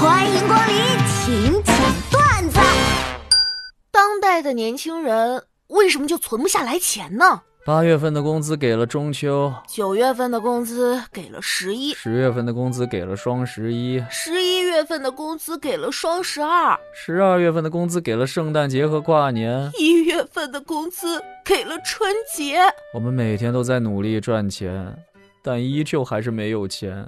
欢迎光临，请讲段子。当代的年轻人为什么就存不下来钱呢？八月份的工资给了中秋，九月份的工资给了十一，十月份的工资给了双十一，十一月份的工资给了双十二，十二月份的工资给了圣诞节和跨年，一月份的工资给了春节。我们每天都在努力赚钱，但依旧还是没有钱。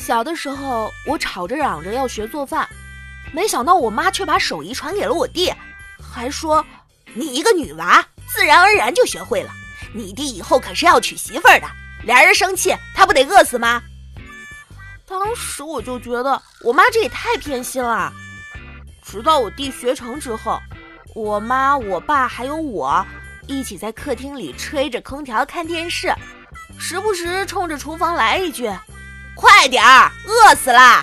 小的时候，我吵着嚷着要学做饭，没想到我妈却把手艺传给了我弟，还说：“你一个女娃，自然而然就学会了。你弟以后可是要娶媳妇儿的，俩人生气，他不得饿死吗？”当时我就觉得我妈这也太偏心了。直到我弟学成之后，我妈、我爸还有我一起在客厅里吹着空调看电视，时不时冲着厨房来一句。快点儿，饿死啦！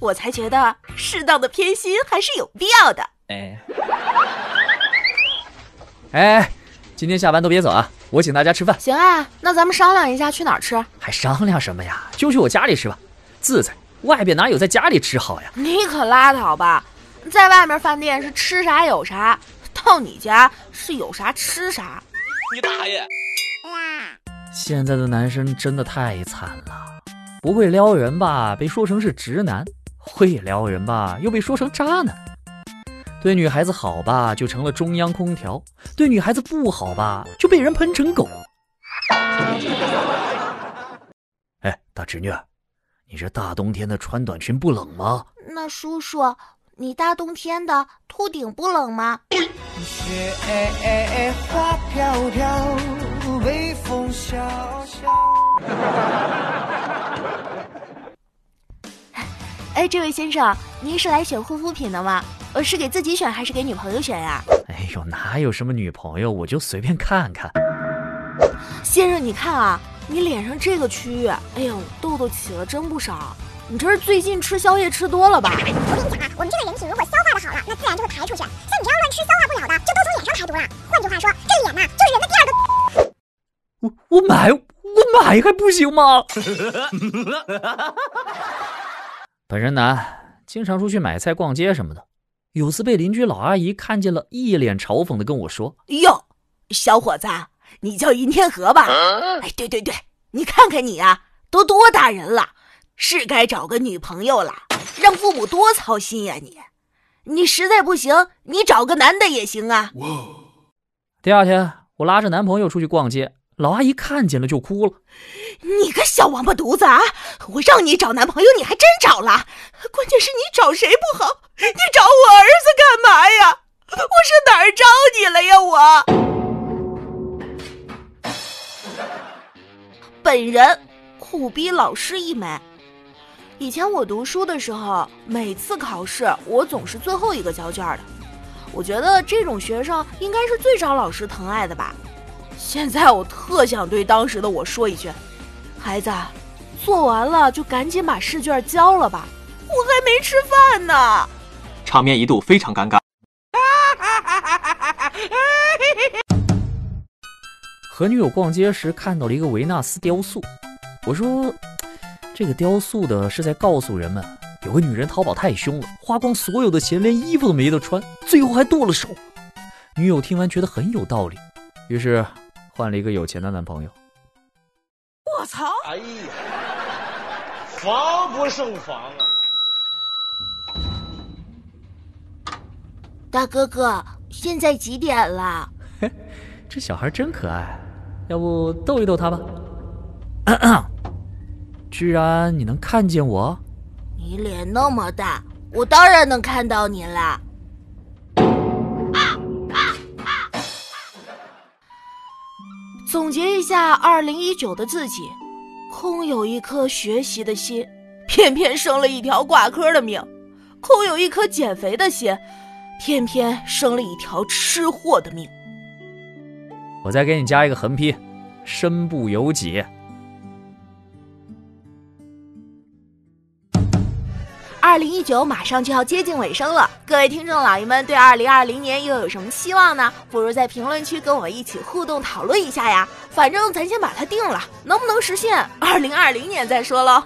我才觉得适当的偏心还是有必要的。哎，哎，今天下班都别走啊，我请大家吃饭。行啊，那咱们商量一下去哪儿吃？还商量什么呀？就去我家里吃吧。自在，外边哪有在家里吃好呀？你可拉倒吧，在外面饭店是吃啥有啥，到你家是有啥吃啥。你大爷！现在的男生真的太惨了。不会撩人吧，被说成是直男；会撩人吧，又被说成渣男。对女孩子好吧，就成了中央空调；对女孩子不好吧，就被人喷成狗。哎，大侄女，你这大冬天的穿短裙不冷吗？那叔叔，你大冬天的秃顶不冷吗？哎，这位先生，您是来选护肤品的吗？呃，是给自己选还是给女朋友选呀？哎呦，哪有什么女朋友，我就随便看看。先生，你看啊，你脸上这个区域，哎呦，痘痘起了真不少。你这是最近吃宵夜吃多了吧？我跟你讲啊，我们这个人体如果消化的好了，那自然就会排出去。像你这样乱吃消化不了的，就都从脸上排毒了。换句话说，这脸呐，就是人的第二个。我我买我买还不行吗？本人男，经常出去买菜、逛街什么的。有次被邻居老阿姨看见了，一脸嘲讽的跟我说：“哟，小伙子，你叫尹天河吧？哎，对对对，你看看你啊，都多大人了，是该找个女朋友了，让父母多操心呀！你，你实在不行，你找个男的也行啊。”第二天，我拉着男朋友出去逛街。老阿姨看见了就哭了，你个小王八犊子啊！我让你找男朋友，你还真找了。关键是你找谁不好，你找我儿子干嘛呀？我是哪儿招你了呀？我本人苦逼老师一枚。以前我读书的时候，每次考试我总是最后一个交卷的。我觉得这种学生应该是最招老师疼爱的吧。现在我特想对当时的我说一句：“孩子，做完了就赶紧把试卷交了吧，我还没吃饭呢。”场面一度非常尴尬。和女友逛街时看到了一个维纳斯雕塑，我说：“这个雕塑的是在告诉人们，有个女人淘宝太凶了，花光所有的钱，连衣服都没得穿，最后还剁了手。”女友听完觉得很有道理，于是。换了一个有钱的男朋友，我操！哎呀，防不胜防啊！大哥哥，现在几点了？嘿，这小孩真可爱，要不逗一逗他吧？居然你能看见我？你脸那么大，我当然能看到你了。总结一下，二零一九的自己，空有一颗学习的心，偏偏生了一条挂科的命；空有一颗减肥的心，偏偏生了一条吃货的命。我再给你加一个横批：身不由己。二零一九马上就要接近尾声了，各位听众老爷们对二零二零年又有什么希望呢？不如在评论区跟我一起互动讨论一下呀！反正咱先把它定了，能不能实现，二零二零年再说喽。